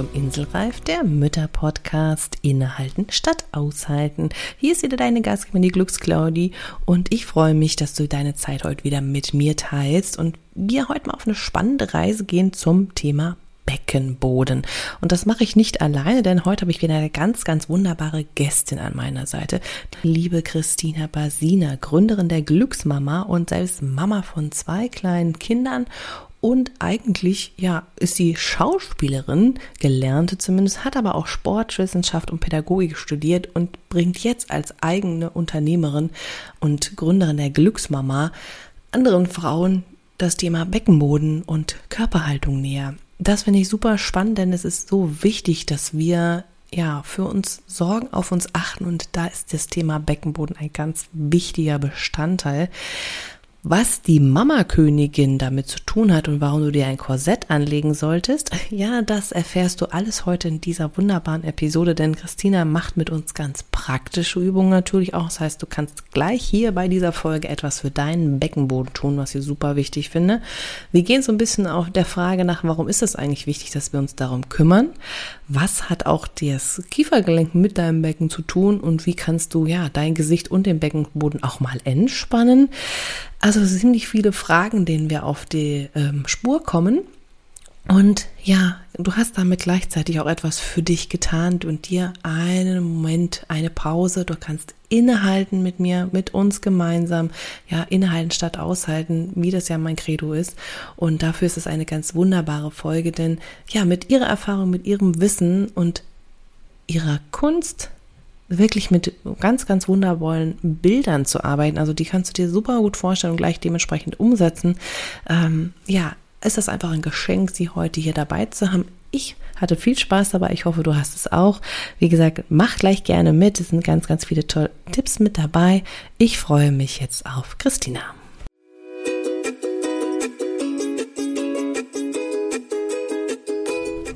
zum Inselreif, der Mütter-Podcast Innehalten statt Aushalten. Hier ist wieder deine Gastgeberin, die Glücksclaudi und ich freue mich, dass du deine Zeit heute wieder mit mir teilst und wir heute mal auf eine spannende Reise gehen zum Thema Beckenboden. Und das mache ich nicht alleine, denn heute habe ich wieder eine ganz, ganz wunderbare Gästin an meiner Seite. Liebe Christina Basina, Gründerin der Glücksmama und selbst Mama von zwei kleinen Kindern und eigentlich, ja, ist sie Schauspielerin, gelernte zumindest, hat aber auch Sportwissenschaft und Pädagogik studiert und bringt jetzt als eigene Unternehmerin und Gründerin der Glücksmama anderen Frauen das Thema Beckenboden und Körperhaltung näher. Das finde ich super spannend, denn es ist so wichtig, dass wir ja für uns sorgen, auf uns achten und da ist das Thema Beckenboden ein ganz wichtiger Bestandteil. Was die Mama-Königin damit zu tun hat und warum du dir ein Korsett anlegen solltest, ja, das erfährst du alles heute in dieser wunderbaren Episode, denn Christina macht mit uns ganz praktische Übungen natürlich auch. Das heißt, du kannst gleich hier bei dieser Folge etwas für deinen Beckenboden tun, was ich super wichtig finde. Wir gehen so ein bisschen auf der Frage nach, warum ist es eigentlich wichtig, dass wir uns darum kümmern? Was hat auch das Kiefergelenk mit deinem Becken zu tun und wie kannst du ja dein Gesicht und den Beckenboden auch mal entspannen? Also ziemlich viele Fragen, denen wir auf die ähm, Spur kommen. Und ja, du hast damit gleichzeitig auch etwas für dich getan und dir einen Moment, eine Pause. Du kannst innehalten mit mir, mit uns gemeinsam. Ja, innehalten statt aushalten, wie das ja mein Credo ist. Und dafür ist es eine ganz wunderbare Folge, denn ja, mit ihrer Erfahrung, mit ihrem Wissen und ihrer Kunst wirklich mit ganz, ganz wundervollen Bildern zu arbeiten. Also die kannst du dir super gut vorstellen und gleich dementsprechend umsetzen. Ähm, ja, ist das einfach ein Geschenk, sie heute hier dabei zu haben. Ich hatte viel Spaß dabei. Ich hoffe, du hast es auch. Wie gesagt, mach gleich gerne mit. Es sind ganz, ganz viele tolle Tipps mit dabei. Ich freue mich jetzt auf Christina.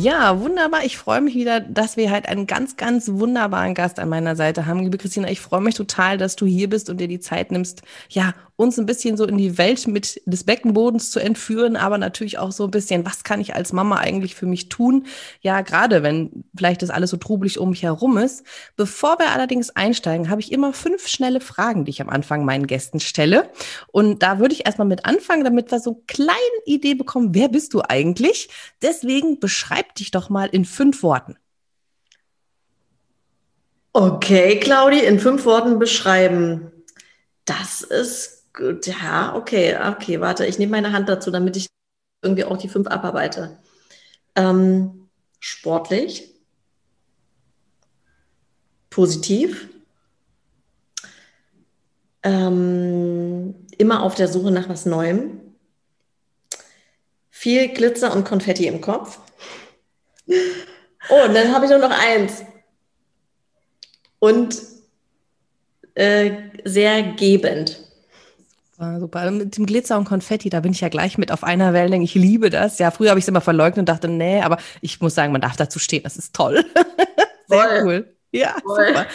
Ja, wunderbar. Ich freue mich wieder, dass wir halt einen ganz, ganz wunderbaren Gast an meiner Seite haben. Liebe Christina, ich freue mich total, dass du hier bist und dir die Zeit nimmst, ja, uns ein bisschen so in die Welt mit des Beckenbodens zu entführen, aber natürlich auch so ein bisschen, was kann ich als Mama eigentlich für mich tun? Ja, gerade wenn vielleicht das alles so trubelig um mich herum ist. Bevor wir allerdings einsteigen, habe ich immer fünf schnelle Fragen, die ich am Anfang meinen Gästen stelle. Und da würde ich erstmal mit anfangen, damit wir so eine kleine Idee bekommen, wer bist du eigentlich? Deswegen beschreib dich doch mal in fünf Worten. Okay, Claudi, in fünf Worten beschreiben. Das ist Gut, ja, okay, okay, warte, ich nehme meine Hand dazu, damit ich irgendwie auch die fünf abarbeite. Ähm, sportlich, positiv, ähm, immer auf der Suche nach was Neuem, viel Glitzer und Konfetti im Kopf. Oh, und dann habe ich nur noch eins. Und äh, sehr gebend. Super, super. Mit dem Glitzer und Konfetti, da bin ich ja gleich mit auf einer Wellenlänge. Ich liebe das. Ja, früher habe ich es immer verleugnet und dachte, nee, aber ich muss sagen, man darf dazu stehen. Das ist toll. Sehr Voll. cool. Ja, Voll. super.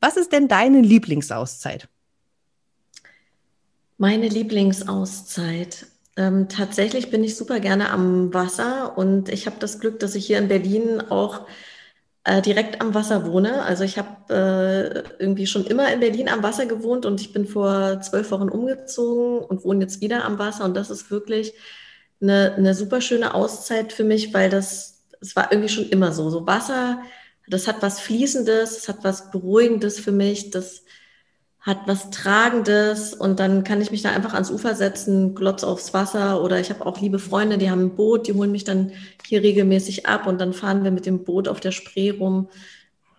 Was ist denn deine Lieblingsauszeit? Meine Lieblingsauszeit. Ähm, tatsächlich bin ich super gerne am Wasser und ich habe das Glück, dass ich hier in Berlin auch äh, direkt am Wasser wohne. Also ich habe äh, irgendwie schon immer in Berlin am Wasser gewohnt und ich bin vor zwölf Wochen umgezogen und wohne jetzt wieder am Wasser. Und das ist wirklich eine, eine super schöne Auszeit für mich, weil das, es war irgendwie schon immer so. So Wasser, das hat was Fließendes, es hat was Beruhigendes für mich. Das hat was Tragendes und dann kann ich mich da einfach ans Ufer setzen, glotz aufs Wasser oder ich habe auch liebe Freunde, die haben ein Boot, die holen mich dann hier regelmäßig ab und dann fahren wir mit dem Boot auf der Spree rum.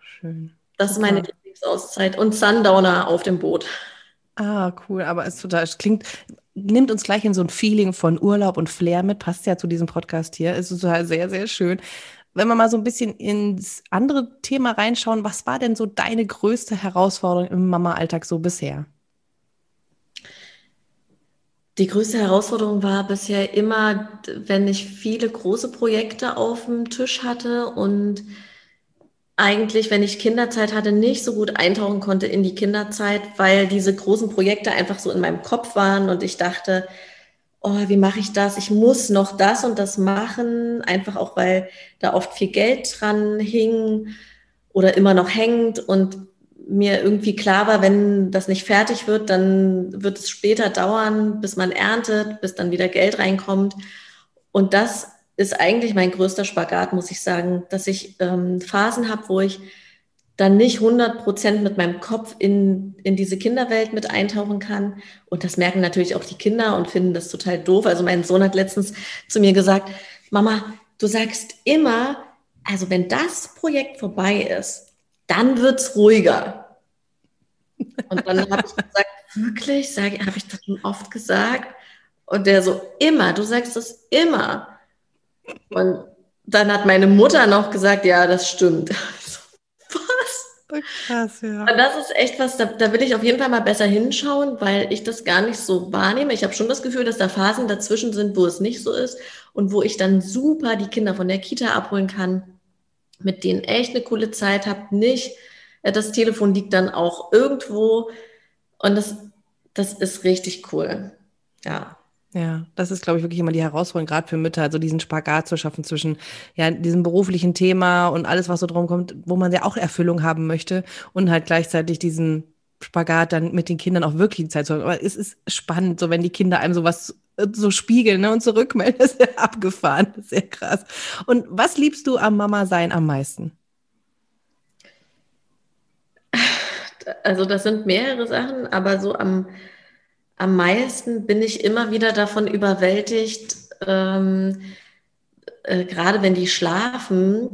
Schön. Das ist meine Lieblingsauszeit und Sundowner auf dem Boot. Ah, cool, aber es total, es klingt, nimmt uns gleich in so ein Feeling von Urlaub und Flair mit, passt ja zu diesem Podcast hier, es ist total sehr, sehr schön. Wenn wir mal so ein bisschen ins andere Thema reinschauen, was war denn so deine größte Herausforderung im Mama-Alltag so bisher? Die größte Herausforderung war bisher immer, wenn ich viele große Projekte auf dem Tisch hatte und eigentlich, wenn ich Kinderzeit hatte, nicht so gut eintauchen konnte in die Kinderzeit, weil diese großen Projekte einfach so in meinem Kopf waren und ich dachte, oh, wie mache ich das? Ich muss noch das und das machen, einfach auch, weil da oft viel Geld dran hing oder immer noch hängt und mir irgendwie klar war, wenn das nicht fertig wird, dann wird es später dauern, bis man erntet, bis dann wieder Geld reinkommt. Und das ist eigentlich mein größter Spagat, muss ich sagen, dass ich ähm, Phasen habe, wo ich dann nicht 100 Prozent mit meinem Kopf in, in diese Kinderwelt mit eintauchen kann. Und das merken natürlich auch die Kinder und finden das total doof. Also mein Sohn hat letztens zu mir gesagt, Mama, du sagst immer, also wenn das Projekt vorbei ist, dann wird's ruhiger. Und dann habe ich gesagt, wirklich, habe ich das schon oft gesagt? Und der so, immer, du sagst das immer. Und dann hat meine Mutter noch gesagt, ja, das stimmt. Krass, ja. Und das ist echt was, da, da, will ich auf jeden Fall mal besser hinschauen, weil ich das gar nicht so wahrnehme. Ich habe schon das Gefühl, dass da Phasen dazwischen sind, wo es nicht so ist und wo ich dann super die Kinder von der Kita abholen kann, mit denen echt eine coole Zeit habe. Nicht, das Telefon liegt dann auch irgendwo und das, das ist richtig cool. Ja. Ja, das ist, glaube ich, wirklich immer die Herausforderung, gerade für Mütter, also diesen Spagat zu schaffen zwischen ja, diesem beruflichen Thema und alles, was so drum kommt, wo man ja auch Erfüllung haben möchte und halt gleichzeitig diesen Spagat dann mit den Kindern auch wirklich Zeit zu haben. Aber es ist spannend, so wenn die Kinder einem sowas äh, so spiegeln ne, und zurückmelden, das ist ja abgefahren, das ist sehr krass. Und was liebst du am Mama sein am meisten? Also das sind mehrere Sachen, aber so am am meisten bin ich immer wieder davon überwältigt, ähm, äh, gerade wenn die schlafen,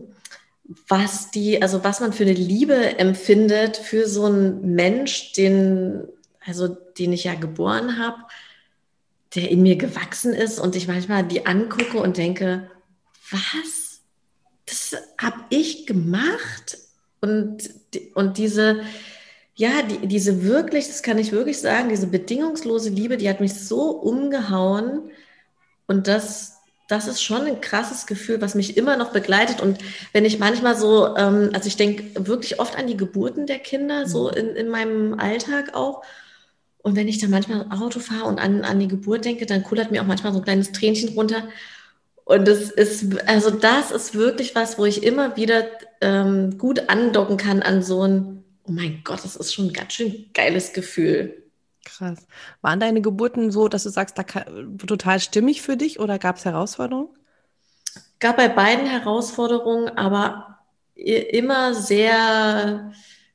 was die, also was man für eine Liebe empfindet für so einen Mensch, den, also den ich ja geboren habe, der in mir gewachsen ist und ich manchmal die angucke und denke, was? Das habe ich gemacht? Und, und diese, ja, die, diese wirklich, das kann ich wirklich sagen, diese bedingungslose Liebe, die hat mich so umgehauen. Und das, das ist schon ein krasses Gefühl, was mich immer noch begleitet. Und wenn ich manchmal so, ähm, also ich denke wirklich oft an die Geburten der Kinder, so mhm. in, in meinem Alltag auch. Und wenn ich dann manchmal Auto fahre und an, an die Geburt denke, dann kullert mir auch manchmal so ein kleines Tränchen runter. Und das ist, also das ist wirklich was, wo ich immer wieder ähm, gut andocken kann an so ein oh mein Gott, das ist schon ein ganz schön geiles Gefühl. Krass. Waren deine Geburten so, dass du sagst, da total stimmig für dich oder gab es Herausforderungen? Gab bei beiden Herausforderungen, aber immer sehr,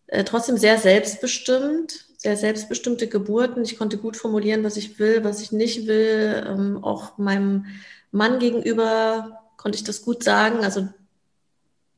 äh, trotzdem sehr selbstbestimmt, sehr selbstbestimmte Geburten. Ich konnte gut formulieren, was ich will, was ich nicht will. Ähm, auch meinem Mann gegenüber konnte ich das gut sagen. Also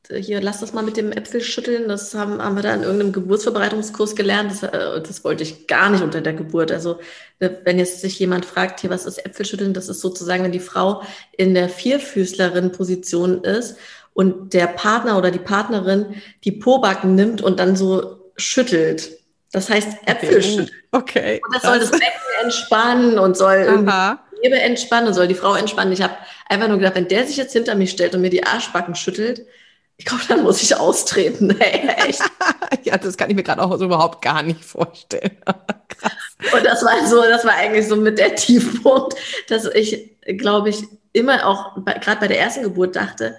hier, lass das mal mit dem Äpfel schütteln. Das haben, haben wir da in irgendeinem Geburtsverbreitungskurs gelernt. Das, äh, das wollte ich gar nicht unter der Geburt. Also, wenn jetzt sich jemand fragt, hier, was ist Äpfelschütteln? Das ist sozusagen, wenn die Frau in der Vierfüßlerin-Position ist und der Partner oder die Partnerin die Pobacken nimmt und dann so schüttelt. Das heißt Äpfelschütteln. Okay. Und das soll das Becken entspannen und soll irgendwie die Liebe entspannen und soll die Frau entspannen. Ich habe einfach nur gedacht, wenn der sich jetzt hinter mich stellt und mir die Arschbacken schüttelt, ich glaube, dann muss ich austreten. Hey, echt. ja, das kann ich mir gerade auch so überhaupt gar nicht vorstellen. Krass. Und das war so, das war eigentlich so mit der Tiefpunkt, dass ich, glaube ich, immer auch gerade bei der ersten Geburt dachte,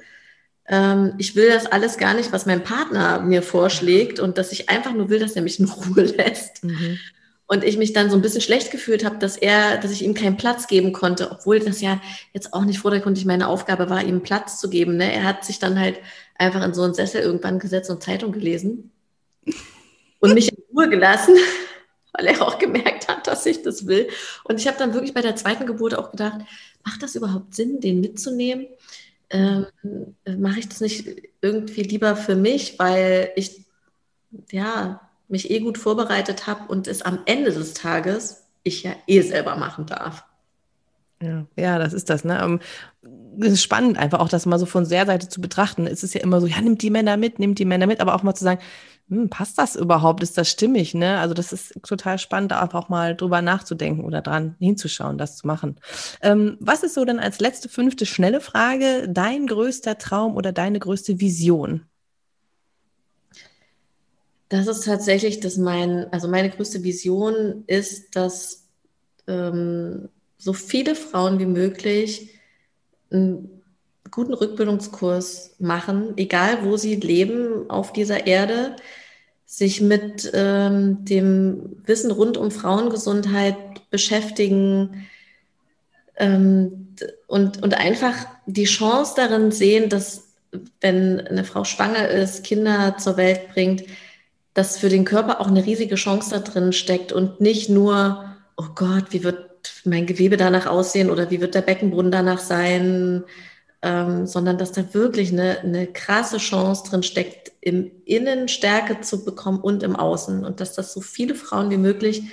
ähm, ich will das alles gar nicht, was mein Partner mir vorschlägt und dass ich einfach nur will, dass er mich in Ruhe lässt. Mhm. Und ich mich dann so ein bisschen schlecht gefühlt habe, dass er, dass ich ihm keinen Platz geben konnte, obwohl das ja jetzt auch nicht vordergründig meine Aufgabe war, ihm Platz zu geben. Ne? Er hat sich dann halt einfach in so einen Sessel irgendwann gesetzt und Zeitung gelesen und mich in Ruhe gelassen, weil er auch gemerkt hat, dass ich das will. Und ich habe dann wirklich bei der zweiten Geburt auch gedacht, macht das überhaupt Sinn, den mitzunehmen? Ähm, Mache ich das nicht irgendwie lieber für mich, weil ich ja mich eh gut vorbereitet habe und es am Ende des Tages ich ja eh selber machen darf. Ja, ja, das ist das, ne? Ist spannend, einfach auch das mal so von der Seite zu betrachten. Es ist ja immer so, ja, nimmt die Männer mit, nimmt die Männer mit, aber auch mal zu sagen, hm, passt das überhaupt? Ist das stimmig? Ne? Also das ist total spannend, da einfach mal drüber nachzudenken oder dran hinzuschauen, das zu machen. Ähm, was ist so denn als letzte, fünfte, schnelle Frage dein größter Traum oder deine größte Vision? Das ist tatsächlich, dass mein, also meine größte Vision ist, dass ähm, so viele Frauen wie möglich einen guten Rückbildungskurs machen, egal wo sie leben auf dieser Erde, sich mit ähm, dem Wissen rund um Frauengesundheit beschäftigen ähm, und, und einfach die Chance darin sehen, dass wenn eine Frau schwanger ist, Kinder zur Welt bringt, dass für den Körper auch eine riesige Chance da drin steckt und nicht nur, oh Gott, wie wird mein Gewebe danach aussehen oder wie wird der Beckenboden danach sein, ähm, sondern dass da wirklich eine, eine krasse Chance drin steckt, im Innen Stärke zu bekommen und im Außen. Und dass das so viele Frauen wie möglich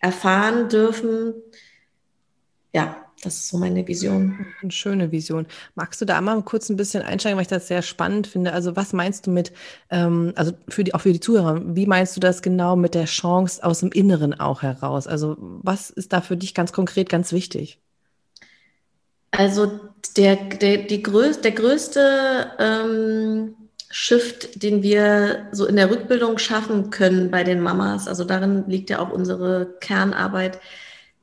erfahren dürfen. Ja, das ist so meine Vision. Eine schöne Vision. Magst du da mal kurz ein bisschen einsteigen, weil ich das sehr spannend finde? Also was meinst du mit, ähm, also für die, auch für die Zuhörer, wie meinst du das genau mit der Chance aus dem Inneren auch heraus? Also was ist da für dich ganz konkret ganz wichtig? Also der, der, die größ, der größte ähm, Shift, den wir so in der Rückbildung schaffen können bei den Mamas, also darin liegt ja auch unsere Kernarbeit,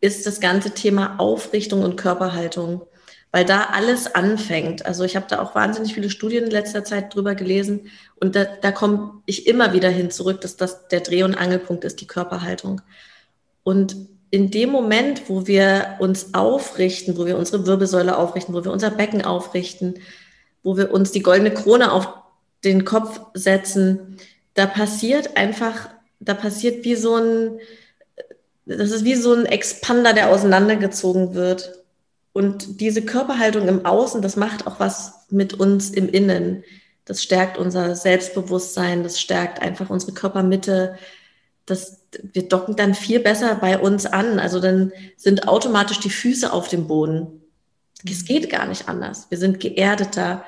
ist das ganze Thema Aufrichtung und Körperhaltung, weil da alles anfängt. Also ich habe da auch wahnsinnig viele Studien in letzter Zeit drüber gelesen und da, da komme ich immer wieder hin zurück, dass das der Dreh- und Angelpunkt ist, die Körperhaltung. Und in dem Moment, wo wir uns aufrichten, wo wir unsere Wirbelsäule aufrichten, wo wir unser Becken aufrichten, wo wir uns die goldene Krone auf den Kopf setzen, da passiert einfach, da passiert wie so ein, das ist wie so ein Expander, der auseinandergezogen wird. Und diese Körperhaltung im Außen, das macht auch was mit uns im Innen. Das stärkt unser Selbstbewusstsein, das stärkt einfach unsere Körpermitte, das, wir docken dann viel besser bei uns an. Also dann sind automatisch die Füße auf dem Boden. Es mhm. geht gar nicht anders. Wir sind geerdeter.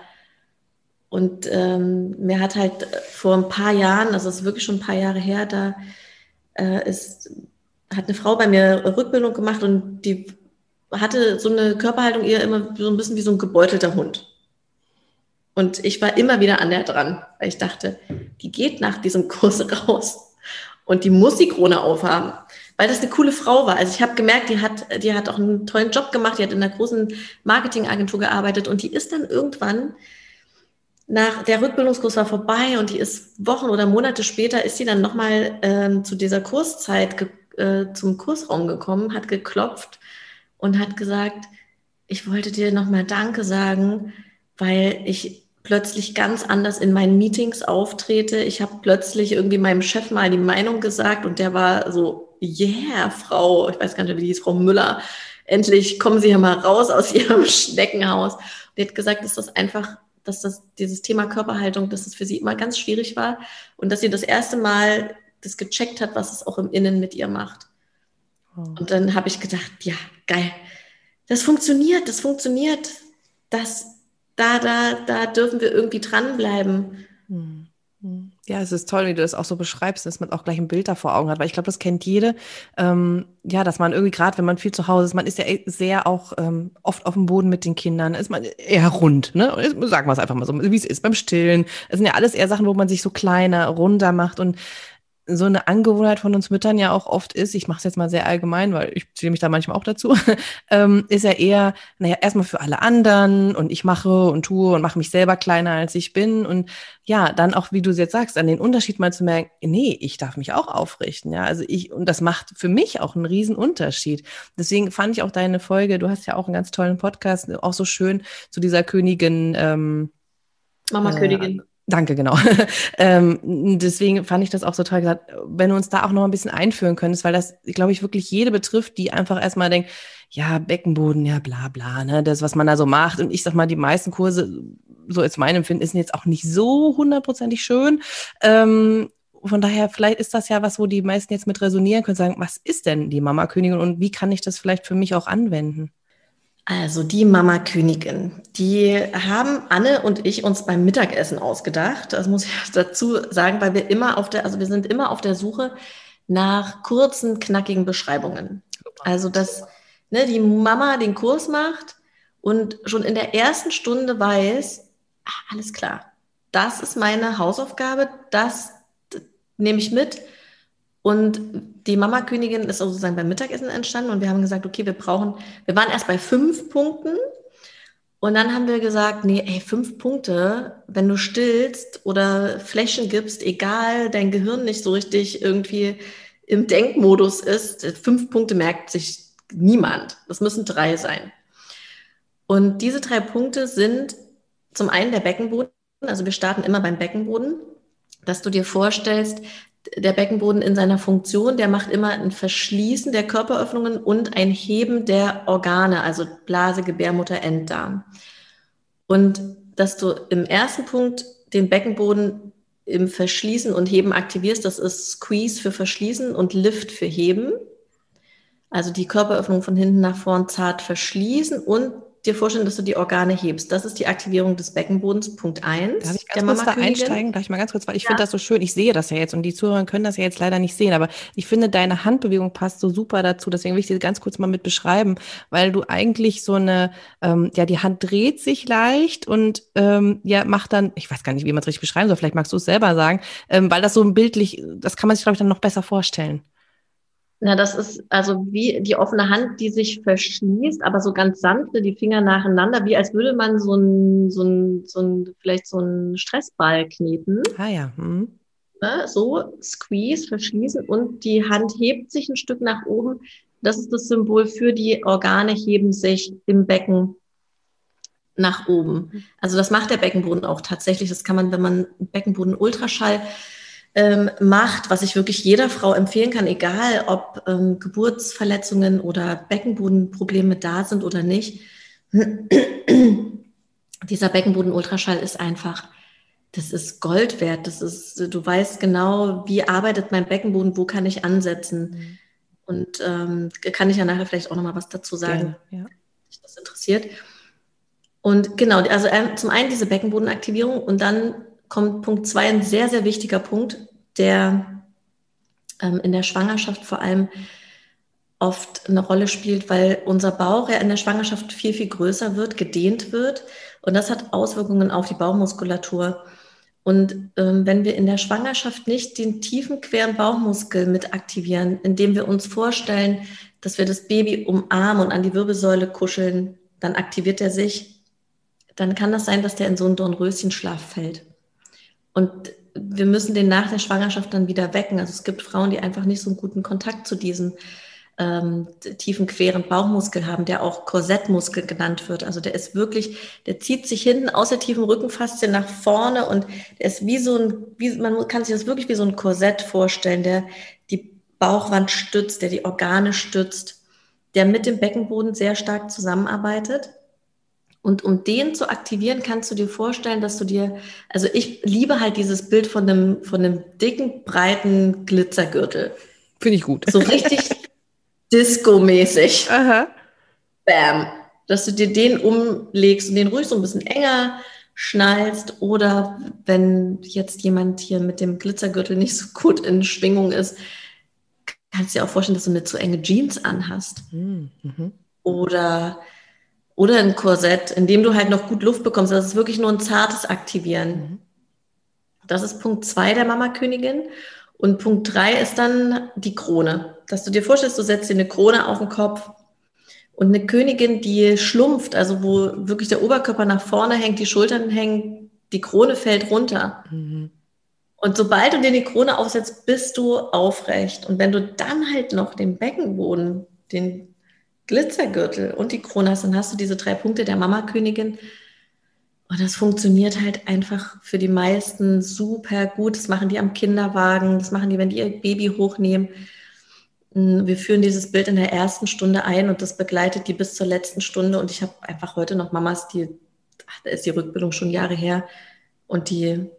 Und ähm, mir hat halt vor ein paar Jahren, also es ist wirklich schon ein paar Jahre her, da äh, ist, hat eine Frau bei mir Rückbildung gemacht und die hatte so eine Körperhaltung eher immer so ein bisschen wie so ein gebeutelter Hund. Und ich war immer wieder an der dran, weil ich dachte, die geht nach diesem Kurs raus und die muss die Krone aufhaben, weil das eine coole Frau war. Also ich habe gemerkt, die hat, die hat auch einen tollen Job gemacht, die hat in einer großen Marketingagentur gearbeitet und die ist dann irgendwann nach der Rückbildungskurs war vorbei und die ist Wochen oder Monate später ist sie dann nochmal äh, zu dieser Kurszeit äh, zum Kursraum gekommen, hat geklopft und hat gesagt, ich wollte dir nochmal Danke sagen, weil ich plötzlich ganz anders in meinen Meetings auftrete. Ich habe plötzlich irgendwie meinem Chef mal die Meinung gesagt und der war so, yeah, Frau, ich weiß gar nicht, wie die ist, Frau Müller, endlich kommen Sie ja mal raus aus Ihrem Schneckenhaus. Und die hat gesagt, dass das einfach, dass das dieses Thema Körperhaltung, dass es für sie immer ganz schwierig war und dass sie das erste Mal das gecheckt hat, was es auch im Innen mit ihr macht. Oh. Und dann habe ich gedacht, ja, geil. Das funktioniert, das funktioniert. Das da, da, da dürfen wir irgendwie dranbleiben. Hm, hm. Ja, es ist toll, wie du das auch so beschreibst, dass man auch gleich ein Bild da vor Augen hat, weil ich glaube, das kennt jede. Ähm, ja, dass man irgendwie gerade, wenn man viel zu Hause ist, man ist ja sehr auch ähm, oft auf dem Boden mit den Kindern, ist man eher rund, ne? Sagen wir es einfach mal so, wie es ist beim Stillen. Es sind ja alles eher Sachen, wo man sich so kleiner, runder macht und so eine Angewohnheit von uns Müttern ja auch oft ist, ich mache es jetzt mal sehr allgemein, weil ich zähle mich da manchmal auch dazu, ähm, ist ja eher, naja, erstmal für alle anderen und ich mache und tue und mache mich selber kleiner, als ich bin. Und ja, dann auch, wie du es jetzt sagst, an den Unterschied mal zu merken, nee, ich darf mich auch aufrichten. Ja, also ich, und das macht für mich auch einen riesen Unterschied. Deswegen fand ich auch deine Folge, du hast ja auch einen ganz tollen Podcast, auch so schön zu dieser Königin. Ähm, Mama äh, Königin. Danke, genau. ähm, deswegen fand ich das auch so toll gesagt, wenn du uns da auch noch ein bisschen einführen könntest, weil das, glaube ich, wirklich jede betrifft, die einfach erstmal denkt, ja, Beckenboden, ja, bla, bla, ne, das, was man da so macht. Und ich sag mal, die meisten Kurse, so als mein Empfinden, sind jetzt auch nicht so hundertprozentig schön. Ähm, von daher, vielleicht ist das ja was, wo die meisten jetzt mit resonieren können, sagen, was ist denn die Mama Königin und wie kann ich das vielleicht für mich auch anwenden? Also die Mama Königin, die haben Anne und ich uns beim Mittagessen ausgedacht. Das muss ich dazu sagen, weil wir immer auf der, also wir sind immer auf der Suche nach kurzen, knackigen Beschreibungen. Also dass ne, die Mama den Kurs macht und schon in der ersten Stunde weiß, ach, alles klar, das ist meine Hausaufgabe, das nehme ich mit. Und die Mama Königin ist sozusagen beim Mittagessen entstanden und wir haben gesagt, okay, wir brauchen, wir waren erst bei fünf Punkten und dann haben wir gesagt, nee, ey, fünf Punkte, wenn du stillst oder Flächen gibst, egal, dein Gehirn nicht so richtig irgendwie im Denkmodus ist, fünf Punkte merkt sich niemand. Das müssen drei sein. Und diese drei Punkte sind zum einen der Beckenboden, also wir starten immer beim Beckenboden, dass du dir vorstellst, der Beckenboden in seiner Funktion, der macht immer ein Verschließen der Körperöffnungen und ein Heben der Organe, also Blase, Gebärmutter, Enddarm. Und dass du im ersten Punkt den Beckenboden im Verschließen und Heben aktivierst, das ist Squeeze für Verschließen und Lift für Heben. Also die Körperöffnung von hinten nach vorn zart verschließen und dir vorstellen, dass du die Organe hebst. Das ist die Aktivierung des Beckenbodens, Punkt 1. Darf ich ganz kurz da einsteigen? Darf ich mal ganz kurz, weil ich ja. finde das so schön. Ich sehe das ja jetzt und die Zuhörer können das ja jetzt leider nicht sehen, aber ich finde, deine Handbewegung passt so super dazu. Deswegen will ich sie ganz kurz mal mit beschreiben, weil du eigentlich so eine, ähm, ja, die Hand dreht sich leicht und ähm, ja, macht dann, ich weiß gar nicht, wie man es richtig beschreiben soll, vielleicht magst du es selber sagen, ähm, weil das so ein bildlich, das kann man sich, glaube ich, dann noch besser vorstellen. Na, das ist also wie die offene Hand, die sich verschließt, aber so ganz sanfte, die Finger nacheinander, wie als würde man so ein, so ein, so ein vielleicht so ein Stressball kneten. Ah ja. Mhm. Ne, so, squeeze, verschließen und die Hand hebt sich ein Stück nach oben. Das ist das Symbol für die Organe heben sich im Becken nach oben. Also das macht der Beckenboden auch tatsächlich. Das kann man, wenn man Beckenboden Ultraschall ähm, macht, was ich wirklich jeder Frau empfehlen kann, egal ob ähm, Geburtsverletzungen oder Beckenbodenprobleme da sind oder nicht. Dieser Beckenboden-Ultraschall ist einfach, das ist Gold wert. Das ist, du weißt genau, wie arbeitet mein Beckenboden, wo kann ich ansetzen. Mhm. Und ähm, kann ich ja nachher vielleicht auch nochmal was dazu sagen, Gerne, ja. dich das interessiert. Und genau, also äh, zum einen diese Beckenbodenaktivierung und dann kommt Punkt zwei, ein sehr, sehr wichtiger Punkt, der ähm, in der Schwangerschaft vor allem oft eine Rolle spielt, weil unser Bauch ja in der Schwangerschaft viel, viel größer wird, gedehnt wird. Und das hat Auswirkungen auf die Bauchmuskulatur. Und ähm, wenn wir in der Schwangerschaft nicht den tiefen, queren Bauchmuskel mit aktivieren, indem wir uns vorstellen, dass wir das Baby umarmen und an die Wirbelsäule kuscheln, dann aktiviert er sich. Dann kann das sein, dass der in so einen Dornröschenschlaf fällt. Und wir müssen den nach der Schwangerschaft dann wieder wecken. Also es gibt Frauen, die einfach nicht so einen guten Kontakt zu diesem ähm, tiefen, queren Bauchmuskel haben, der auch Korsettmuskel genannt wird. Also der ist wirklich, der zieht sich hinten aus der tiefen Rückenfaszie nach vorne und der ist wie so ein, wie, man kann sich das wirklich wie so ein Korsett vorstellen, der die Bauchwand stützt, der die Organe stützt, der mit dem Beckenboden sehr stark zusammenarbeitet. Und um den zu aktivieren, kannst du dir vorstellen, dass du dir, also ich liebe halt dieses Bild von einem, von einem dicken, breiten Glitzergürtel. Finde ich gut. So richtig Disco-mäßig. Aha. Bam. Dass du dir den umlegst und den ruhig so ein bisschen enger schnallst oder wenn jetzt jemand hier mit dem Glitzergürtel nicht so gut in Schwingung ist, kannst du dir auch vorstellen, dass du eine zu enge Jeans anhast. Mhm. Oder oder ein Korsett, in dem du halt noch gut Luft bekommst. Das ist wirklich nur ein zartes Aktivieren. Mhm. Das ist Punkt zwei der Mama-Königin. Und Punkt drei ist dann die Krone. Dass du dir vorstellst, du setzt dir eine Krone auf den Kopf und eine Königin, die schlumpft, also wo wirklich der Oberkörper nach vorne hängt, die Schultern hängen, die Krone fällt runter. Mhm. Und sobald du dir die Krone aufsetzt, bist du aufrecht. Und wenn du dann halt noch den Beckenboden, den Glitzergürtel und die Krone hast, dann hast du diese drei Punkte der Mama-Königin. Und das funktioniert halt einfach für die meisten super gut. Das machen die am Kinderwagen, das machen die, wenn die ihr Baby hochnehmen. Mm, wir führen dieses Bild in der ersten Stunde ein und das begleitet die bis zur letzten Stunde. Und ich habe einfach heute noch Mamas, die, ach, da ist die Rückbildung schon Jahre her und die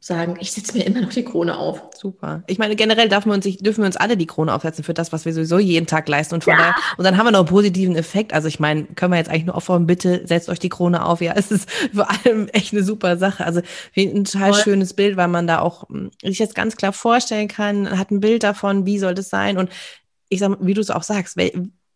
sagen, ich setze mir immer noch die Krone auf. Super. Ich meine, generell dürfen wir uns, dürfen wir uns alle die Krone aufsetzen für das, was wir sowieso jeden Tag leisten. Und, von ja. daher, und dann haben wir noch einen positiven Effekt. Also ich meine, können wir jetzt eigentlich nur auffordern, bitte setzt euch die Krone auf. Ja, es ist vor allem echt eine super Sache. Also ein total Voll. schönes Bild, weil man da auch hm, sich jetzt ganz klar vorstellen kann, hat ein Bild davon, wie soll das sein. Und ich sag, wie du es auch sagst,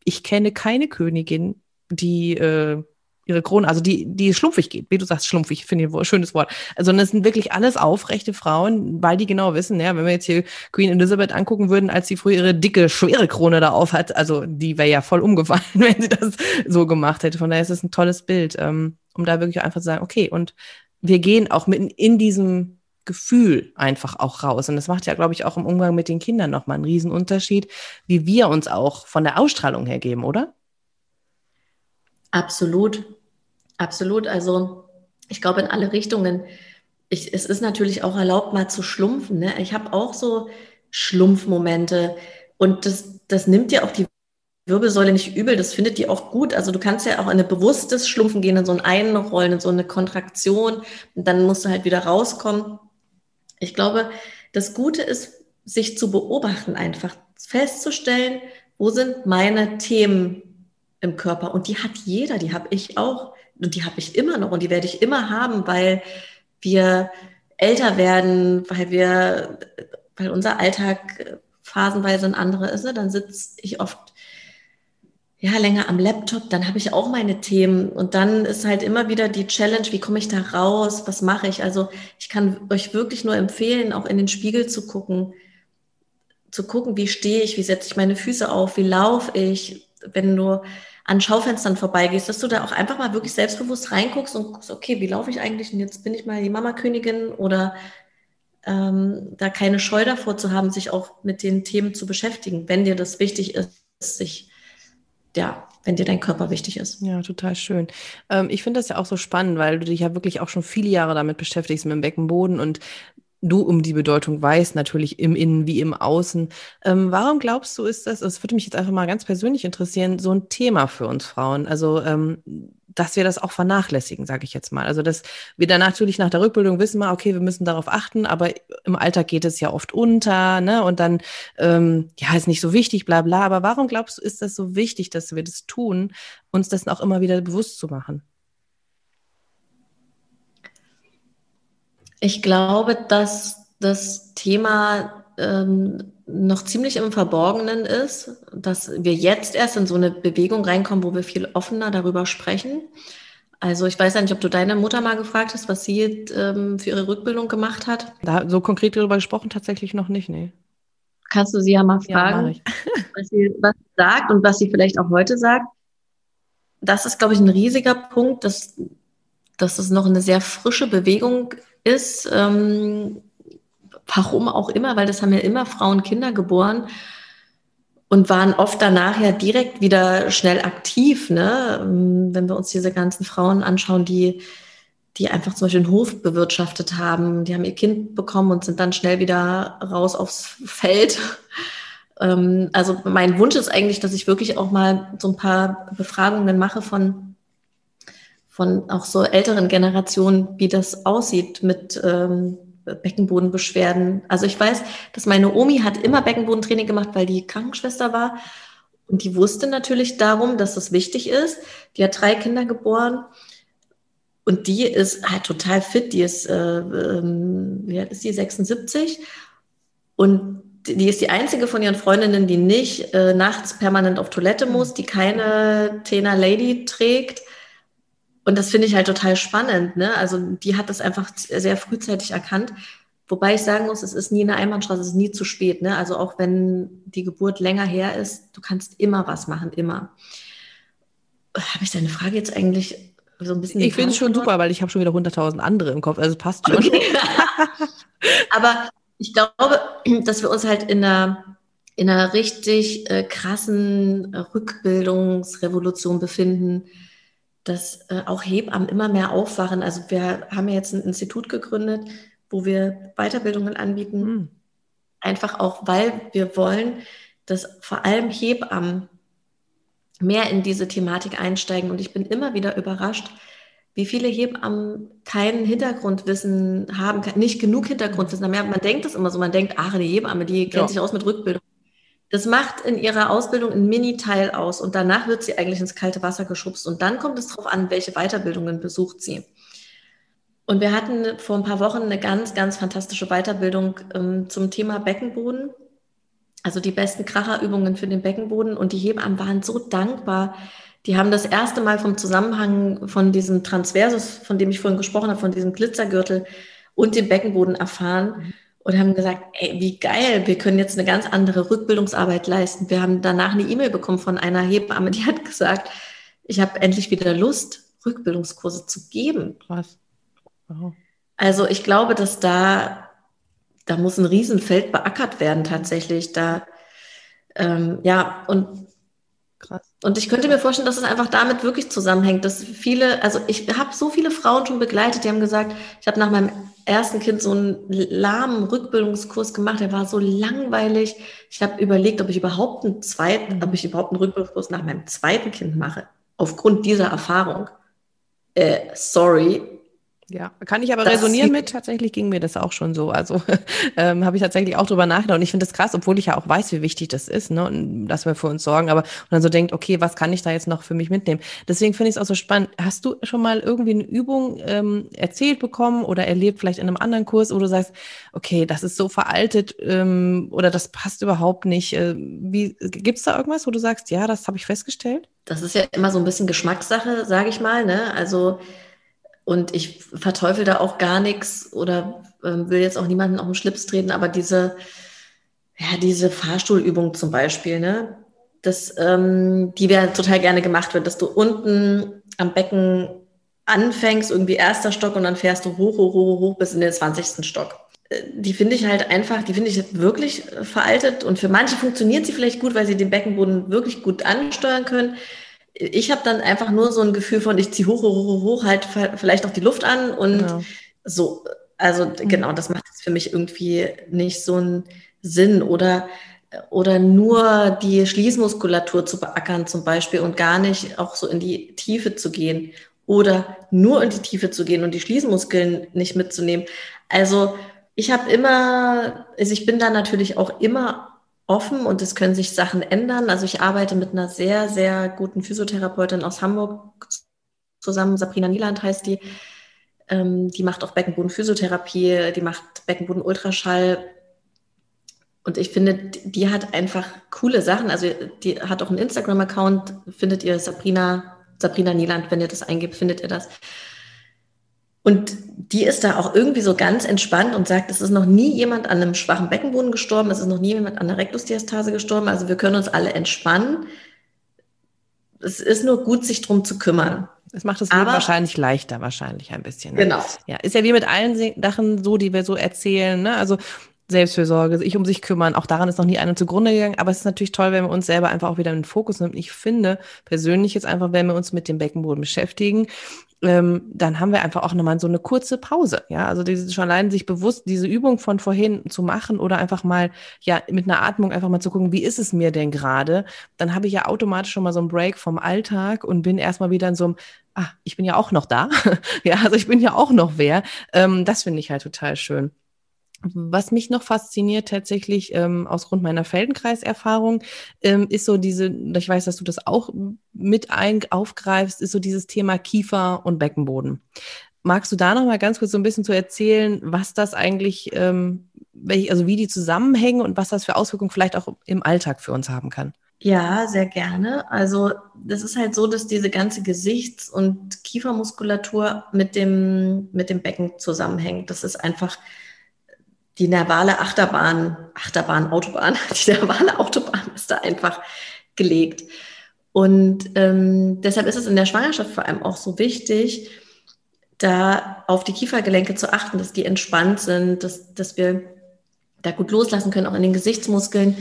ich kenne keine Königin, die äh, ihre Krone, also die, die schlumpfig geht, wie du sagst, schlumpfig, finde ich ein schönes Wort. Also das sind wirklich alles aufrechte Frauen, weil die genau wissen, ja, wenn wir jetzt hier Queen Elizabeth angucken würden, als sie früher ihre dicke, schwere Krone da auf hat, also die wäre ja voll umgefallen, wenn sie das so gemacht hätte. Von daher ist es ein tolles Bild, ähm, um da wirklich einfach zu sagen, okay, und wir gehen auch mitten in diesem Gefühl einfach auch raus. Und das macht ja, glaube ich, auch im Umgang mit den Kindern nochmal einen Riesenunterschied, wie wir uns auch von der Ausstrahlung her geben, oder? Absolut. Absolut. Also ich glaube in alle Richtungen. Ich, es ist natürlich auch erlaubt, mal zu schlumpfen. Ne? Ich habe auch so Schlumpfmomente und das, das nimmt dir auch die Wirbelsäule nicht übel, das findet die auch gut. Also du kannst ja auch in ein bewusstes Schlumpfen gehen, in so ein Einrollen, in so eine Kontraktion und dann musst du halt wieder rauskommen. Ich glaube, das Gute ist, sich zu beobachten, einfach festzustellen, wo sind meine Themen im Körper und die hat jeder, die habe ich auch. Und die habe ich immer noch und die werde ich immer haben, weil wir älter werden, weil wir, weil unser Alltag phasenweise ein anderer ist. Ne? Dann sitze ich oft ja, länger am Laptop, dann habe ich auch meine Themen und dann ist halt immer wieder die Challenge, wie komme ich da raus, was mache ich? Also ich kann euch wirklich nur empfehlen, auch in den Spiegel zu gucken, zu gucken, wie stehe ich, wie setze ich meine Füße auf, wie laufe ich, wenn du an Schaufenstern vorbeigehst, dass du da auch einfach mal wirklich selbstbewusst reinguckst und guckst, okay, wie laufe ich eigentlich? Und jetzt bin ich mal die Mama-Königin oder ähm, da keine Scheu davor zu haben, sich auch mit den Themen zu beschäftigen, wenn dir das wichtig ist, sich, ja, wenn dir dein Körper wichtig ist. Ja, total schön. Ähm, ich finde das ja auch so spannend, weil du dich ja wirklich auch schon viele Jahre damit beschäftigst mit dem Beckenboden und du um die Bedeutung weißt, natürlich im Innen wie im Außen. Ähm, warum glaubst du, ist das, das würde mich jetzt einfach mal ganz persönlich interessieren, so ein Thema für uns Frauen? Also, ähm, dass wir das auch vernachlässigen, sage ich jetzt mal. Also, dass wir dann natürlich nach der Rückbildung wissen, mal, okay, wir müssen darauf achten, aber im Alltag geht es ja oft unter, ne? Und dann, ähm, ja, ist nicht so wichtig, bla bla. Aber warum glaubst du, ist das so wichtig, dass wir das tun, uns das auch immer wieder bewusst zu machen? Ich glaube, dass das Thema ähm, noch ziemlich im Verborgenen ist, dass wir jetzt erst in so eine Bewegung reinkommen, wo wir viel offener darüber sprechen. Also ich weiß ja nicht, ob du deine Mutter mal gefragt hast, was sie ähm, für ihre Rückbildung gemacht hat. Da so konkret darüber gesprochen tatsächlich noch nicht, nee. Kannst du sie ja mal fragen, ja, was, sie, was sie sagt und was sie vielleicht auch heute sagt. Das ist, glaube ich, ein riesiger Punkt, dass, dass es noch eine sehr frische Bewegung ist, ähm, warum auch immer, weil das haben ja immer Frauen Kinder geboren und waren oft danach ja direkt wieder schnell aktiv, ne? Ähm, wenn wir uns diese ganzen Frauen anschauen, die, die einfach zum Beispiel den Hof bewirtschaftet haben, die haben ihr Kind bekommen und sind dann schnell wieder raus aufs Feld. Ähm, also mein Wunsch ist eigentlich, dass ich wirklich auch mal so ein paar Befragungen mache von von auch so älteren Generationen, wie das aussieht mit ähm, Beckenbodenbeschwerden. Also ich weiß, dass meine Omi hat immer Beckenbodentraining gemacht, weil die Krankenschwester war. Und die wusste natürlich darum, dass das wichtig ist. Die hat drei Kinder geboren. Und die ist halt total fit. Die ist, äh, ähm, wie alt ist die? 76. Und die ist die einzige von ihren Freundinnen, die nicht äh, nachts permanent auf Toilette muss, die keine Tena Lady trägt und das finde ich halt total spannend. Ne? Also die hat das einfach sehr frühzeitig erkannt. Wobei ich sagen muss, es ist nie eine Einbahnstraße, es ist nie zu spät. Ne? Also auch wenn die Geburt länger her ist, du kannst immer was machen, immer. Habe ich deine Frage jetzt eigentlich so ein bisschen... Ich finde es schon super, weil ich habe schon wieder 100.000 andere im Kopf, also passt schon. Okay. Aber ich glaube, dass wir uns halt in einer in einer richtig äh, krassen Rückbildungsrevolution befinden, dass äh, auch Hebammen immer mehr aufwachen. Also wir haben ja jetzt ein Institut gegründet, wo wir Weiterbildungen anbieten. Mhm. Einfach auch, weil wir wollen, dass vor allem Hebammen mehr in diese Thematik einsteigen. Und ich bin immer wieder überrascht, wie viele Hebammen kein Hintergrundwissen haben, nicht genug Hintergrundwissen haben. Ja, man denkt das immer so, man denkt, ach, die Hebamme, die kennt ja. sich aus mit Rückbildung. Das macht in ihrer Ausbildung ein Mini-Teil aus und danach wird sie eigentlich ins kalte Wasser geschubst und dann kommt es darauf an, welche Weiterbildungen besucht sie. Und wir hatten vor ein paar Wochen eine ganz, ganz fantastische Weiterbildung ähm, zum Thema Beckenboden. Also die besten Kracherübungen für den Beckenboden und die Hebammen waren so dankbar, die haben das erste Mal vom Zusammenhang von diesem Transversus, von dem ich vorhin gesprochen habe, von diesem Glitzergürtel und dem Beckenboden erfahren. Und haben gesagt, ey, wie geil, wir können jetzt eine ganz andere Rückbildungsarbeit leisten. Wir haben danach eine E-Mail bekommen von einer Hebamme, die hat gesagt, ich habe endlich wieder Lust, Rückbildungskurse zu geben. Wow. Also ich glaube, dass da, da muss ein Riesenfeld beackert werden tatsächlich. Da, ähm, ja, und Krass. Und ich könnte mir vorstellen, dass es einfach damit wirklich zusammenhängt, dass viele, also ich habe so viele Frauen schon begleitet, die haben gesagt, ich habe nach meinem ersten Kind so einen lahmen Rückbildungskurs gemacht, der war so langweilig. Ich habe überlegt, ob ich überhaupt einen zweiten, mhm. ob ich überhaupt einen Rückbildungskurs nach meinem zweiten Kind mache, aufgrund dieser Erfahrung. Äh, sorry, ja, kann ich aber das resonieren mit. Tatsächlich ging mir das auch schon so. Also ähm, habe ich tatsächlich auch drüber nachgedacht. Und ich finde das krass, obwohl ich ja auch weiß, wie wichtig das ist, ne? Und dass wir für uns sorgen. Aber und dann so denkt, okay, was kann ich da jetzt noch für mich mitnehmen? Deswegen finde ich es auch so spannend. Hast du schon mal irgendwie eine Übung ähm, erzählt bekommen oder erlebt, vielleicht in einem anderen Kurs, wo du sagst, okay, das ist so veraltet ähm, oder das passt überhaupt nicht? Äh, wie gibt's da irgendwas, wo du sagst, ja, das habe ich festgestellt? Das ist ja immer so ein bisschen Geschmackssache, sage ich mal. Ne? Also und ich verteufel da auch gar nichts oder äh, will jetzt auch niemanden auf den Schlips treten, aber diese, ja, diese Fahrstuhlübung zum Beispiel, ne, das, ähm, die wäre total gerne gemacht wird, dass du unten am Becken anfängst, irgendwie erster Stock und dann fährst du hoch, hoch, hoch, hoch bis in den 20. Stock. Äh, die finde ich halt einfach, die finde ich wirklich veraltet und für manche funktioniert sie vielleicht gut, weil sie den Beckenboden wirklich gut ansteuern können ich habe dann einfach nur so ein Gefühl von, ich ziehe hoch, hoch, hoch, hoch, halt vielleicht auch die Luft an und genau. so. Also mhm. genau, das macht jetzt für mich irgendwie nicht so einen Sinn oder oder nur die Schließmuskulatur zu beackern zum Beispiel und gar nicht auch so in die Tiefe zu gehen oder nur in die Tiefe zu gehen und die Schließmuskeln nicht mitzunehmen. Also ich habe immer, also ich bin da natürlich auch immer offen und es können sich Sachen ändern. Also ich arbeite mit einer sehr, sehr guten Physiotherapeutin aus Hamburg zusammen. Sabrina Nieland heißt die. Ähm, die macht auch Beckenboden-Physiotherapie, die macht Beckenboden-Ultraschall. Und ich finde, die hat einfach coole Sachen. Also die hat auch einen Instagram-Account, findet ihr Sabrina, Sabrina Nieland, wenn ihr das eingebt, findet ihr das. Und die ist da auch irgendwie so ganz entspannt und sagt, es ist noch nie jemand an einem schwachen Beckenboden gestorben, es ist noch nie jemand an einer Rektusdiastase gestorben, also wir können uns alle entspannen. Es ist nur gut, sich drum zu kümmern. Es macht das Leben Aber, wahrscheinlich leichter, wahrscheinlich ein bisschen. Ne? Genau. Ja, ist ja wie mit allen Sachen so, die wir so erzählen. Ne? Also Selbstfürsorge, sich um sich kümmern. Auch daran ist noch nie einer zugrunde gegangen. Aber es ist natürlich toll, wenn wir uns selber einfach auch wieder in den Fokus nehmen. Ich finde persönlich jetzt einfach, wenn wir uns mit dem Beckenboden beschäftigen, ähm, dann haben wir einfach auch nochmal so eine kurze Pause. Ja, also dieses schon allein sich bewusst diese Übung von vorhin zu machen oder einfach mal ja mit einer Atmung einfach mal zu gucken, wie ist es mir denn gerade? Dann habe ich ja automatisch schon mal so einen Break vom Alltag und bin erstmal wieder in so einem Ah, ich bin ja auch noch da. ja, also ich bin ja auch noch wer. Ähm, das finde ich halt total schön. Was mich noch fasziniert tatsächlich ähm, aus Grund meiner Feldenkreiserfahrung, ähm, ist so diese, ich weiß, dass du das auch mit ein, aufgreifst, ist so dieses Thema Kiefer und Beckenboden. Magst du da noch mal ganz kurz so ein bisschen zu erzählen, was das eigentlich, ähm, welch, also wie die zusammenhängen und was das für Auswirkungen vielleicht auch im Alltag für uns haben kann? Ja, sehr gerne. Also das ist halt so, dass diese ganze Gesichts- und Kiefermuskulatur mit dem, mit dem Becken zusammenhängt. Das ist einfach die nervale Achterbahn, Achterbahn, Autobahn, die nervale Autobahn ist da einfach gelegt. Und ähm, deshalb ist es in der Schwangerschaft vor allem auch so wichtig, da auf die Kiefergelenke zu achten, dass die entspannt sind, dass, dass wir da gut loslassen können, auch in den Gesichtsmuskeln,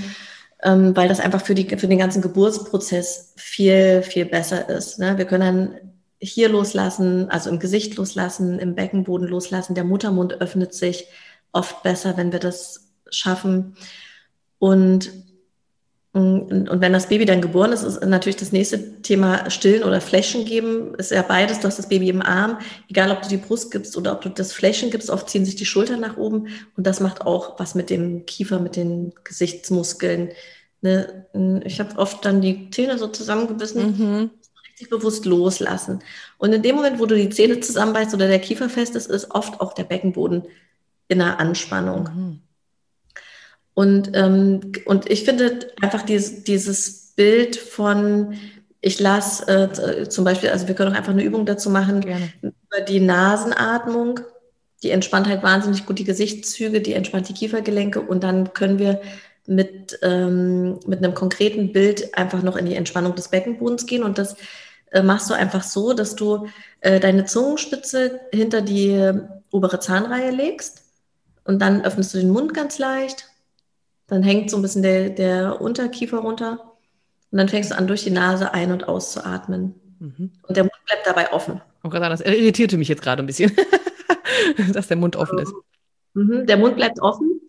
ähm, weil das einfach für, die, für den ganzen Geburtsprozess viel, viel besser ist. Ne? Wir können dann hier loslassen, also im Gesicht loslassen, im Beckenboden loslassen, der Muttermund öffnet sich, oft besser, wenn wir das schaffen. Und Und wenn das Baby dann geboren ist, ist natürlich das nächste Thema Stillen oder Flächen geben. Ist ja beides. Du hast das Baby im Arm. Egal, ob du die Brust gibst oder ob du das Flächen gibst, oft ziehen sich die Schultern nach oben. Und das macht auch was mit dem Kiefer, mit den Gesichtsmuskeln. Ne? Ich habe oft dann die Zähne so zusammengebissen. Mhm. Richtig bewusst loslassen. Und in dem Moment, wo du die Zähne zusammenbeißt oder der Kiefer fest ist, ist oft auch der Beckenboden in der Anspannung. Mhm. Und, ähm, und ich finde einfach dieses, dieses Bild von, ich lasse äh, zum Beispiel, also wir können auch einfach eine Übung dazu machen, Gerne. über die Nasenatmung. Die entspannt halt wahnsinnig gut die Gesichtszüge, die entspannt die Kiefergelenke und dann können wir mit, ähm, mit einem konkreten Bild einfach noch in die Entspannung des Beckenbodens gehen. Und das äh, machst du einfach so, dass du äh, deine Zungenspitze hinter die obere Zahnreihe legst und dann öffnest du den Mund ganz leicht dann hängt so ein bisschen der, der Unterkiefer runter und dann fängst du an, durch die Nase ein- und auszuatmen. Mhm. Und der Mund bleibt dabei offen. Oh Gott, das irritierte mich jetzt gerade ein bisschen, dass der Mund offen ist. Mhm. Der Mund bleibt offen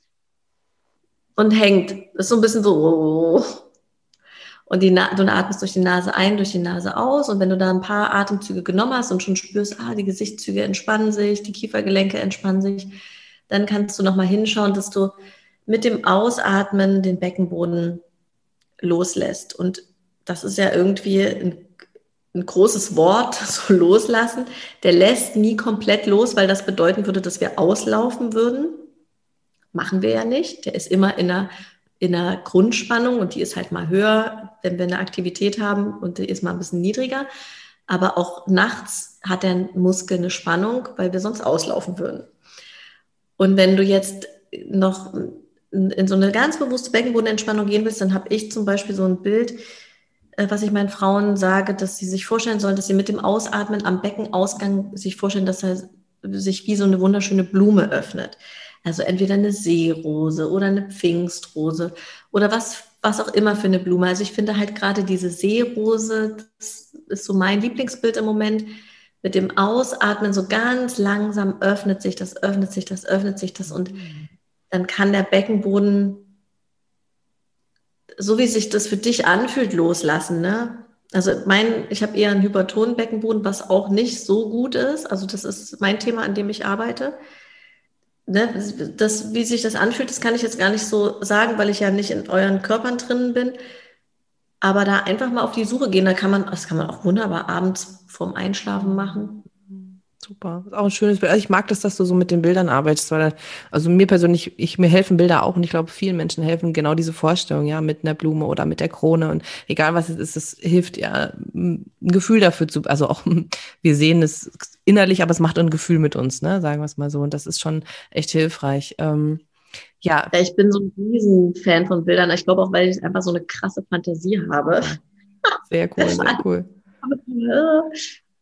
und hängt. Das ist so ein bisschen so. Und die du atmest durch die Nase ein, durch die Nase aus. Und wenn du da ein paar Atemzüge genommen hast und schon spürst, ah, die Gesichtszüge entspannen sich, die Kiefergelenke entspannen sich, dann kannst du nochmal hinschauen, dass du mit dem Ausatmen den Beckenboden loslässt. Und das ist ja irgendwie ein, ein, großes Wort, so loslassen. Der lässt nie komplett los, weil das bedeuten würde, dass wir auslaufen würden. Machen wir ja nicht. Der ist immer in einer, in einer Grundspannung und die ist halt mal höher, wenn wir eine Aktivität haben und die ist mal ein bisschen niedriger. Aber auch nachts hat der Muskel eine Spannung, weil wir sonst auslaufen würden. Und wenn du jetzt noch in so eine ganz bewusste Beckenbodenentspannung gehen willst, dann habe ich zum Beispiel so ein Bild, äh, was ich meinen Frauen sage, dass sie sich vorstellen sollen, dass sie mit dem Ausatmen am Beckenausgang sich vorstellen, dass er sich wie so eine wunderschöne Blume öffnet. Also entweder eine Seerose oder eine Pfingstrose oder was, was auch immer für eine Blume. Also ich finde halt gerade diese Seerose, das ist so mein Lieblingsbild im Moment. Mit dem Ausatmen so ganz langsam öffnet sich das, öffnet sich das, öffnet sich das und dann kann der Beckenboden, so wie sich das für dich anfühlt, loslassen. Ne? Also mein, ich habe eher einen hypertonen Beckenboden, was auch nicht so gut ist. Also das ist mein Thema, an dem ich arbeite. Ne? Das, wie sich das anfühlt, das kann ich jetzt gar nicht so sagen, weil ich ja nicht in euren Körpern drinnen bin. Aber da einfach mal auf die Suche gehen, da kann man, das kann man auch wunderbar abends vorm Einschlafen machen. Super. Ist auch ein schönes Bild. Also ich mag das, dass du so mit den Bildern arbeitest, weil, also mir persönlich, ich, mir helfen Bilder auch und ich glaube, vielen Menschen helfen genau diese Vorstellung, ja, mit einer Blume oder mit der Krone und egal was es ist, es hilft ja, ein Gefühl dafür zu, also auch, wir sehen es innerlich, aber es macht ein Gefühl mit uns, ne, sagen wir es mal so und das ist schon echt hilfreich. Ähm, ja. ja. Ich bin so ein Riesenfan von Bildern. Ich glaube auch, weil ich einfach so eine krasse Fantasie habe. Sehr cool, sehr cool.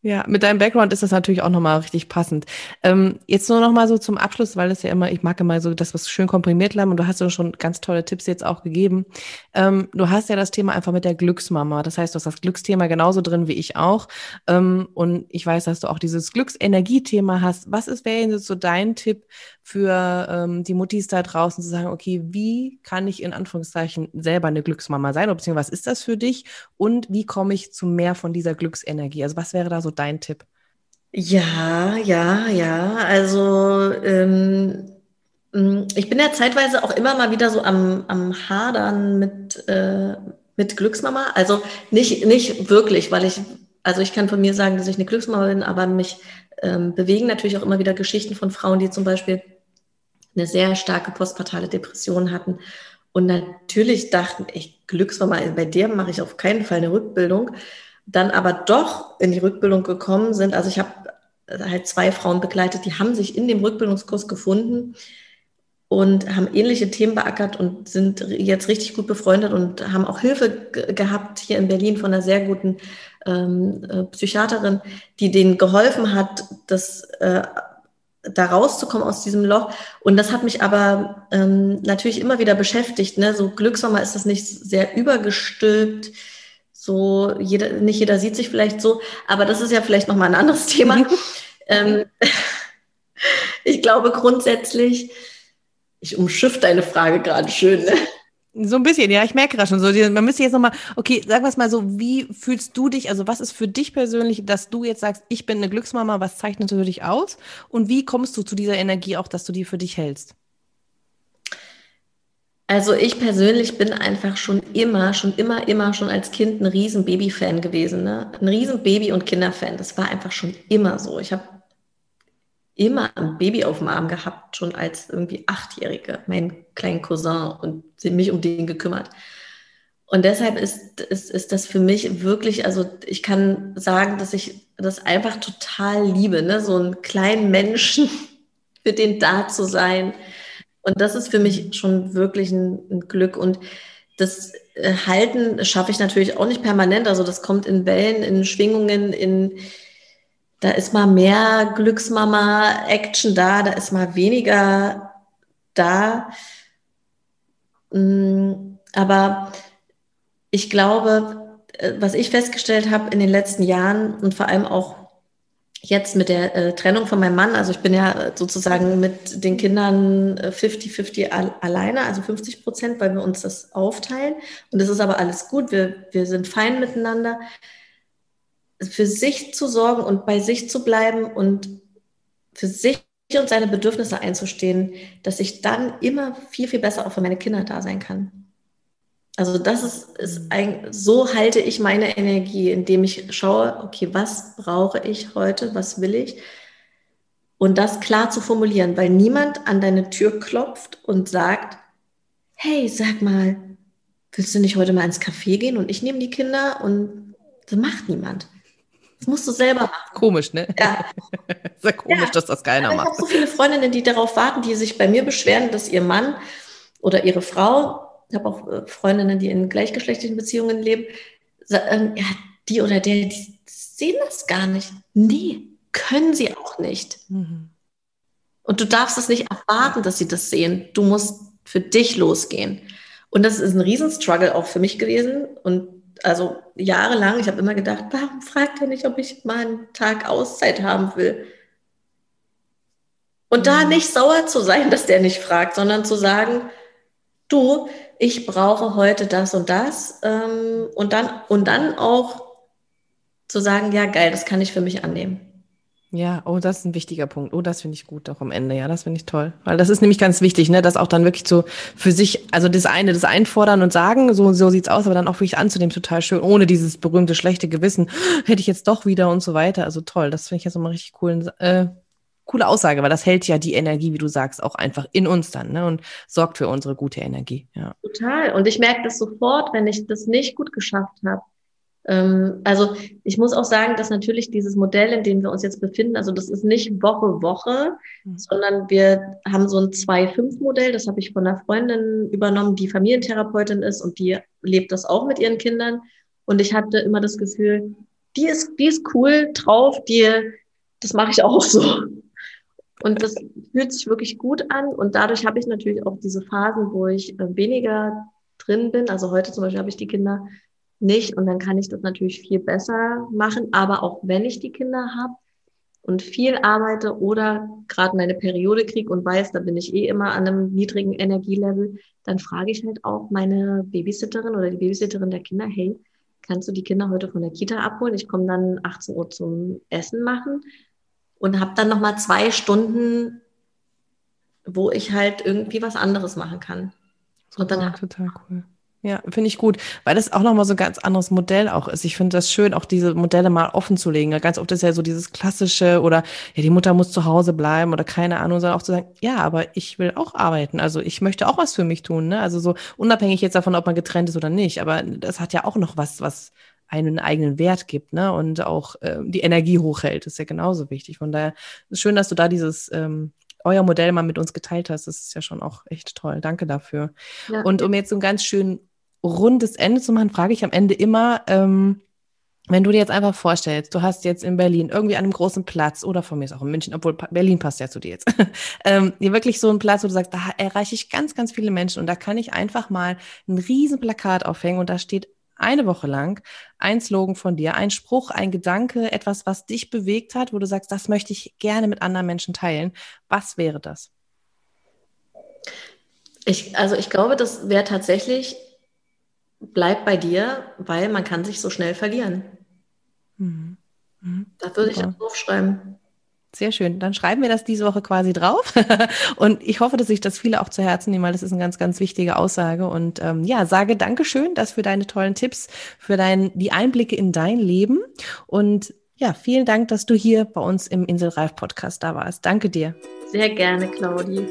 Ja, mit deinem Background ist das natürlich auch nochmal richtig passend. Ähm, jetzt nur nochmal so zum Abschluss, weil es ja immer, ich mag immer so das, was schön komprimiert bleibt und du hast ja schon ganz tolle Tipps jetzt auch gegeben. Ähm, du hast ja das Thema einfach mit der Glücksmama. Das heißt, du hast das Glücksthema genauso drin wie ich auch. Ähm, und ich weiß, dass du auch dieses Glücksenergiethema hast. Was ist, wäre jetzt so dein Tipp für ähm, die Muttis da draußen zu sagen, okay, wie kann ich in Anführungszeichen selber eine Glücksmama sein? Oder beziehungsweise was ist das für dich? Und wie komme ich zu mehr von dieser Glücksenergie? Also was wäre da so dein Tipp? Ja, ja, ja. Also ähm, mm, ich bin ja zeitweise auch immer mal wieder so am, am Hadern mit, äh, mit Glücksmama. Also nicht, nicht wirklich, weil ich, also ich kann von mir sagen, dass ich eine Glücksmama bin, aber mich ähm, bewegen natürlich auch immer wieder Geschichten von Frauen, die zum Beispiel eine sehr starke postpartale Depression hatten. Und natürlich dachten, ich Glücksmama, bei der mache ich auf keinen Fall eine Rückbildung. Dann aber doch in die Rückbildung gekommen sind. Also ich habe halt zwei Frauen begleitet, die haben sich in dem Rückbildungskurs gefunden und haben ähnliche Themen beackert und sind jetzt richtig gut befreundet und haben auch Hilfe gehabt hier in Berlin von einer sehr guten ähm, äh, Psychiaterin, die denen geholfen hat, das äh, da rauszukommen aus diesem Loch. Und das hat mich aber ähm, natürlich immer wieder beschäftigt. Ne? So Glückssommer ist das nicht sehr übergestülpt. So jeder, nicht jeder sieht sich vielleicht so, aber das ist ja vielleicht noch mal ein anderes Thema. ähm, ich glaube grundsätzlich, ich umschiff deine Frage gerade schön. Ne? So ein bisschen, ja, ich merke gerade schon so. Man müsste jetzt nochmal, okay, sag was mal so, wie fühlst du dich, also was ist für dich persönlich, dass du jetzt sagst, ich bin eine Glücksmama, was zeichnet für dich aus? Und wie kommst du zu dieser Energie auch, dass du die für dich hältst? Also ich persönlich bin einfach schon immer, schon immer, immer schon als Kind ein riesen Baby-Fan gewesen. Ne? Ein riesen Baby- und Kinderfan. Das war einfach schon immer so. Ich habe immer ein Baby auf dem Arm gehabt, schon als irgendwie Achtjährige, meinen kleinen Cousin und mich um den gekümmert. Und deshalb ist, ist, ist das für mich wirklich, also ich kann sagen, dass ich das einfach total liebe, ne? so einen kleinen Menschen, für den da zu sein, und das ist für mich schon wirklich ein, ein Glück. Und das äh, Halten schaffe ich natürlich auch nicht permanent. Also das kommt in Wellen, in Schwingungen, in da ist mal mehr Glücksmama-Action da, da ist mal weniger da. Mm, aber ich glaube, äh, was ich festgestellt habe in den letzten Jahren und vor allem auch jetzt mit der äh, Trennung von meinem Mann, also ich bin ja äh, sozusagen mit den Kindern 50-50 äh, al alleine, also 50 Prozent, weil wir uns das aufteilen. Und es ist aber alles gut, wir, wir sind fein miteinander. Für sich zu sorgen und bei sich zu bleiben und für sich und seine Bedürfnisse einzustehen, dass ich dann immer viel, viel besser auch für meine Kinder da sein kann. Also das ist, ist ein, so halte ich meine Energie, indem ich schaue, okay, was brauche ich heute, was will ich? Und das klar zu formulieren, weil niemand an deine Tür klopft und sagt, hey, sag mal, willst du nicht heute mal ins Café gehen und ich nehme die Kinder und das macht niemand. Das musst du selber machen. Komisch, ne? Ja. Sehr komisch, ja. dass das keiner macht. Ich habe so viele Freundinnen, die darauf warten, die sich bei mir beschweren, dass ihr Mann oder ihre Frau habe auch äh, Freundinnen, die in gleichgeschlechtlichen Beziehungen leben, sagen, ja, die oder der, die sehen das gar nicht. Nee, können sie auch nicht. Mhm. Und du darfst es nicht erwarten, dass sie das sehen. Du musst für dich losgehen. Und das ist ein Riesenstruggle auch für mich gewesen. Und also jahrelang, ich habe immer gedacht, warum fragt er nicht, ob ich mal einen Tag Auszeit haben will? Und mhm. da nicht sauer zu sein, dass der nicht fragt, sondern zu sagen, du, ich brauche heute das und das ähm, und dann und dann auch zu sagen, ja geil, das kann ich für mich annehmen. Ja, oh, das ist ein wichtiger Punkt. Oh, das finde ich gut auch am Ende. Ja, das finde ich toll. Weil das ist nämlich ganz wichtig, ne, das auch dann wirklich so für sich, also das eine, das einfordern und sagen, so, so sieht's aus, aber dann auch wirklich anzunehmen, total schön, ohne dieses berühmte schlechte Gewissen, hätte ich jetzt doch wieder und so weiter. Also toll. Das finde ich jetzt nochmal richtig cool. Äh, coole Aussage, weil das hält ja die Energie, wie du sagst, auch einfach in uns dann ne? und sorgt für unsere gute Energie. Ja. Total. Und ich merke das sofort, wenn ich das nicht gut geschafft habe. Ähm, also ich muss auch sagen, dass natürlich dieses Modell, in dem wir uns jetzt befinden, also das ist nicht Woche Woche, mhm. sondern wir haben so ein 2-5-Modell. Das habe ich von einer Freundin übernommen, die Familientherapeutin ist und die lebt das auch mit ihren Kindern. Und ich hatte immer das Gefühl, die ist, die ist cool drauf, die, das mache ich auch so. Und das fühlt sich wirklich gut an. Und dadurch habe ich natürlich auch diese Phasen, wo ich äh, weniger drin bin. Also heute zum Beispiel habe ich die Kinder nicht und dann kann ich das natürlich viel besser machen. Aber auch wenn ich die Kinder habe und viel arbeite oder gerade meine Periode kriege und weiß, da bin ich eh immer an einem niedrigen Energielevel, dann frage ich halt auch meine Babysitterin oder die Babysitterin der Kinder, hey, kannst du die Kinder heute von der Kita abholen? Ich komme dann 18 Uhr zum Essen machen und habe dann noch mal zwei Stunden, wo ich halt irgendwie was anderes machen kann. Super, und dann total cool. Ja, finde ich gut, weil das auch nochmal so ein ganz anderes Modell auch ist. Ich finde das schön, auch diese Modelle mal offen zu legen. Ganz oft ist ja so dieses klassische oder ja, die Mutter muss zu Hause bleiben oder keine Ahnung, sondern auch zu sagen, ja, aber ich will auch arbeiten. Also ich möchte auch was für mich tun. Ne? Also so unabhängig jetzt davon, ob man getrennt ist oder nicht. Aber das hat ja auch noch was, was einen eigenen Wert gibt, ne? Und auch äh, die Energie hochhält, ist ja genauso wichtig. Von daher ist schön, dass du da dieses ähm, euer Modell mal mit uns geteilt hast. Das ist ja schon auch echt toll. Danke dafür. Ja. Und um jetzt so ein ganz schön rundes Ende zu machen, frage ich am Ende immer, ähm, wenn du dir jetzt einfach vorstellst, du hast jetzt in Berlin irgendwie an einem großen Platz oder von mir ist auch in München, obwohl Berlin passt ja zu dir jetzt, ähm, hier wirklich so ein Platz, wo du sagst, da erreiche ich ganz, ganz viele Menschen und da kann ich einfach mal ein riesen Plakat aufhängen und da steht eine Woche lang ein Slogan von dir, ein Spruch, ein Gedanke, etwas, was dich bewegt hat, wo du sagst, das möchte ich gerne mit anderen Menschen teilen. Was wäre das? Ich, also ich glaube, das wäre tatsächlich, bleib bei dir, weil man kann sich so schnell verlieren. Mhm. Mhm. Da würde ich auch draufschreiben. Sehr schön. Dann schreiben wir das diese Woche quasi drauf. und ich hoffe, dass sich das viele auch zu Herzen nehmen, weil das ist eine ganz, ganz wichtige Aussage. Und ähm, ja, sage Dankeschön, das für deine tollen Tipps, für dein, die Einblicke in dein Leben. Und ja, vielen Dank, dass du hier bei uns im Inselreif Podcast da warst. Danke dir. Sehr gerne, Claudi.